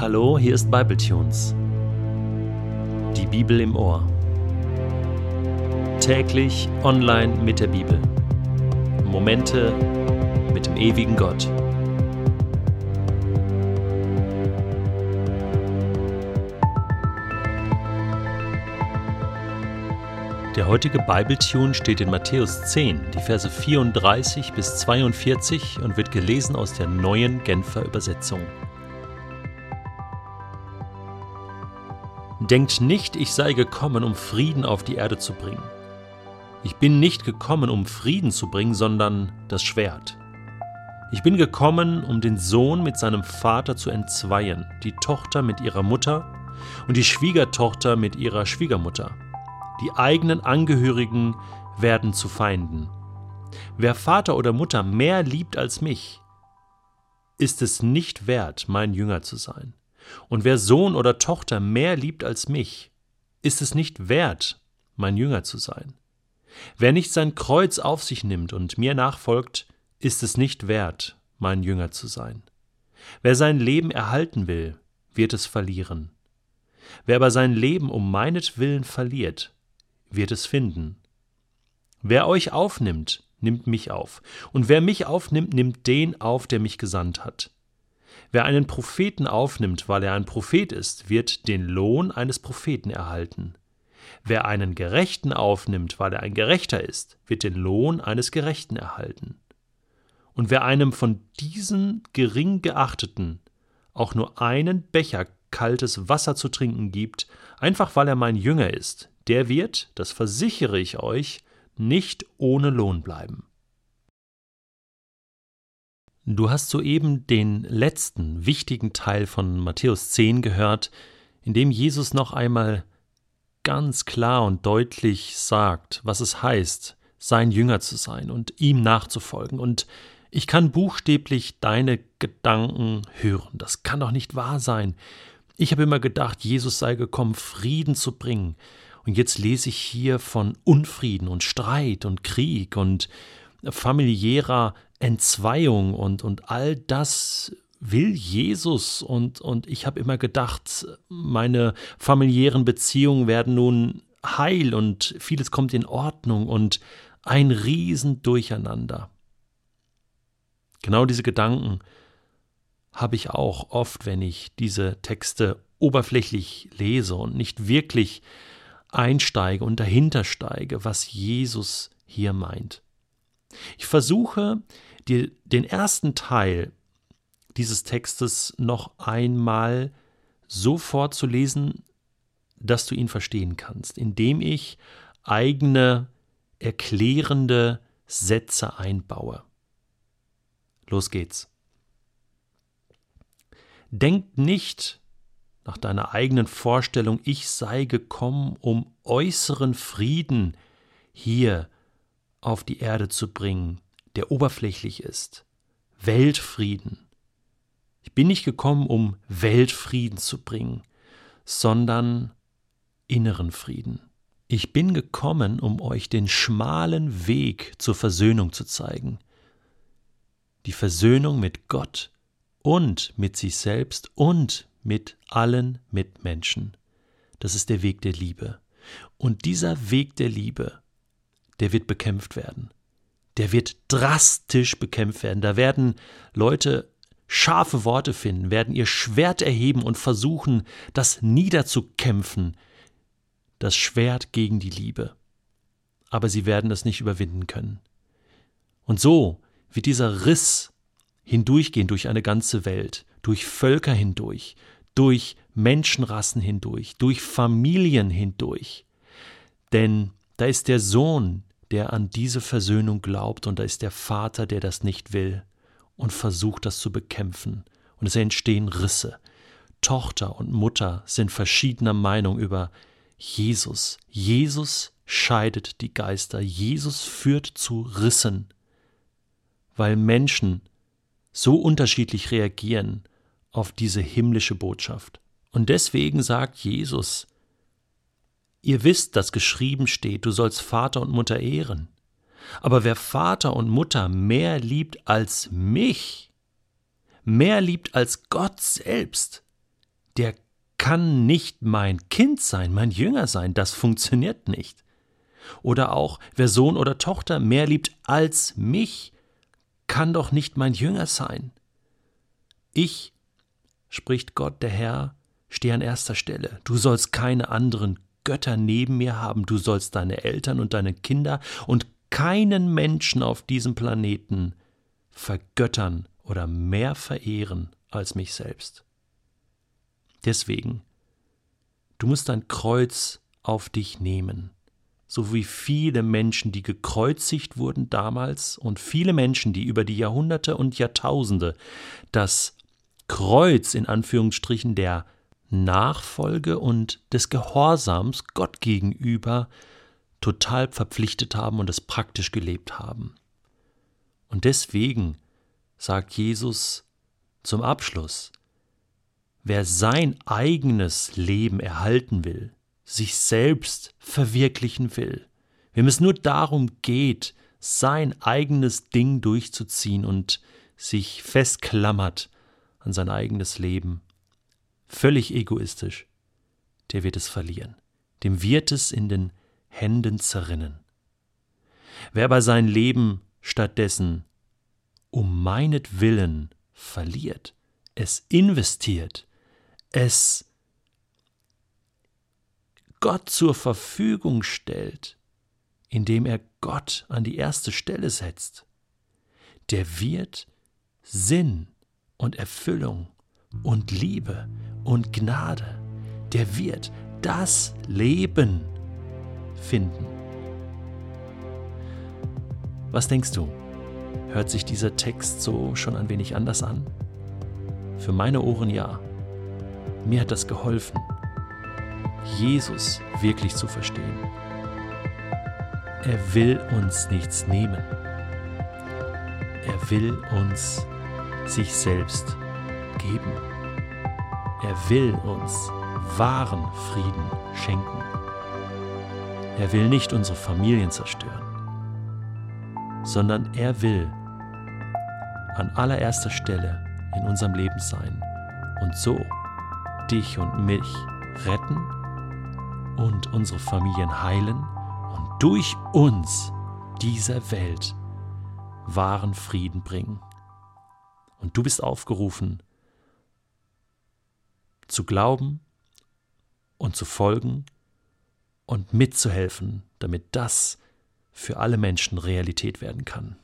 Hallo, hier ist Bibletunes. Die Bibel im Ohr. Täglich online mit der Bibel. Momente mit dem ewigen Gott. Der heutige Bibletune steht in Matthäus 10, die Verse 34 bis 42 und wird gelesen aus der neuen Genfer Übersetzung. Denkt nicht, ich sei gekommen, um Frieden auf die Erde zu bringen. Ich bin nicht gekommen, um Frieden zu bringen, sondern das Schwert. Ich bin gekommen, um den Sohn mit seinem Vater zu entzweien, die Tochter mit ihrer Mutter und die Schwiegertochter mit ihrer Schwiegermutter. Die eigenen Angehörigen werden zu Feinden. Wer Vater oder Mutter mehr liebt als mich, ist es nicht wert, mein Jünger zu sein. Und wer Sohn oder Tochter mehr liebt als mich, ist es nicht wert, mein Jünger zu sein. Wer nicht sein Kreuz auf sich nimmt und mir nachfolgt, ist es nicht wert, mein Jünger zu sein. Wer sein Leben erhalten will, wird es verlieren. Wer aber sein Leben um meinetwillen verliert, wird es finden. Wer euch aufnimmt, nimmt mich auf, und wer mich aufnimmt, nimmt den auf, der mich gesandt hat. Wer einen Propheten aufnimmt, weil er ein Prophet ist, wird den Lohn eines Propheten erhalten. Wer einen Gerechten aufnimmt, weil er ein Gerechter ist, wird den Lohn eines Gerechten erhalten. Und wer einem von diesen gering geachteten auch nur einen Becher kaltes Wasser zu trinken gibt, einfach weil er mein Jünger ist, der wird, das versichere ich euch, nicht ohne Lohn bleiben. Du hast soeben den letzten wichtigen Teil von Matthäus 10 gehört, in dem Jesus noch einmal ganz klar und deutlich sagt, was es heißt, sein Jünger zu sein und ihm nachzufolgen. Und ich kann buchstäblich deine Gedanken hören. Das kann doch nicht wahr sein. Ich habe immer gedacht, Jesus sei gekommen, Frieden zu bringen. Und jetzt lese ich hier von Unfrieden und Streit und Krieg und familiärer Entzweiung und, und all das will Jesus und, und ich habe immer gedacht, meine familiären Beziehungen werden nun heil und vieles kommt in Ordnung und ein Riesendurcheinander. Genau diese Gedanken habe ich auch oft, wenn ich diese Texte oberflächlich lese und nicht wirklich einsteige und dahinter steige, was Jesus hier meint. Ich versuche, dir den ersten Teil dieses Textes noch einmal so vorzulesen, dass du ihn verstehen kannst, indem ich eigene erklärende Sätze einbaue. Los geht's. Denkt nicht nach deiner eigenen Vorstellung, ich sei gekommen, um äußeren Frieden hier auf die Erde zu bringen, der oberflächlich ist. Weltfrieden. Ich bin nicht gekommen, um Weltfrieden zu bringen, sondern inneren Frieden. Ich bin gekommen, um euch den schmalen Weg zur Versöhnung zu zeigen. Die Versöhnung mit Gott und mit sich selbst und mit allen Mitmenschen. Das ist der Weg der Liebe. Und dieser Weg der Liebe, der wird bekämpft werden der wird drastisch bekämpft werden. Da werden Leute scharfe Worte finden, werden ihr Schwert erheben und versuchen, das niederzukämpfen, das Schwert gegen die Liebe. Aber sie werden es nicht überwinden können. Und so wird dieser Riss hindurchgehen durch eine ganze Welt, durch Völker hindurch, durch Menschenrassen hindurch, durch Familien hindurch. Denn da ist der Sohn, der an diese Versöhnung glaubt, und da ist der Vater, der das nicht will und versucht, das zu bekämpfen. Und es entstehen Risse. Tochter und Mutter sind verschiedener Meinung über Jesus. Jesus scheidet die Geister. Jesus führt zu Rissen, weil Menschen so unterschiedlich reagieren auf diese himmlische Botschaft. Und deswegen sagt Jesus, Ihr wisst, dass geschrieben steht, du sollst Vater und Mutter ehren. Aber wer Vater und Mutter mehr liebt als mich, mehr liebt als Gott selbst, der kann nicht mein Kind sein, mein Jünger sein, das funktioniert nicht. Oder auch, wer Sohn oder Tochter mehr liebt als mich, kann doch nicht mein Jünger sein. Ich, spricht Gott der Herr, stehe an erster Stelle. Du sollst keine anderen Götter neben mir haben, du sollst deine Eltern und deine Kinder und keinen Menschen auf diesem Planeten vergöttern oder mehr verehren als mich selbst. Deswegen, du musst dein Kreuz auf dich nehmen, so wie viele Menschen, die gekreuzigt wurden damals und viele Menschen, die über die Jahrhunderte und Jahrtausende das Kreuz in Anführungsstrichen der Nachfolge und des Gehorsams Gott gegenüber total verpflichtet haben und es praktisch gelebt haben. Und deswegen sagt Jesus zum Abschluss, wer sein eigenes Leben erhalten will, sich selbst verwirklichen will, wem es nur darum geht, sein eigenes Ding durchzuziehen und sich festklammert an sein eigenes Leben, völlig egoistisch, der wird es verlieren, dem wird es in den Händen zerrinnen. Wer aber sein Leben stattdessen um meinetwillen verliert, es investiert, es Gott zur Verfügung stellt, indem er Gott an die erste Stelle setzt, der wird Sinn und Erfüllung und Liebe und Gnade, der wird das Leben finden. Was denkst du? Hört sich dieser Text so schon ein wenig anders an? Für meine Ohren ja. Mir hat das geholfen, Jesus wirklich zu verstehen. Er will uns nichts nehmen. Er will uns sich selbst geben. Er will uns wahren Frieden schenken. Er will nicht unsere Familien zerstören, sondern er will an allererster Stelle in unserem Leben sein und so dich und mich retten und unsere Familien heilen und durch uns dieser Welt wahren Frieden bringen. Und du bist aufgerufen, zu glauben und zu folgen und mitzuhelfen, damit das für alle Menschen Realität werden kann.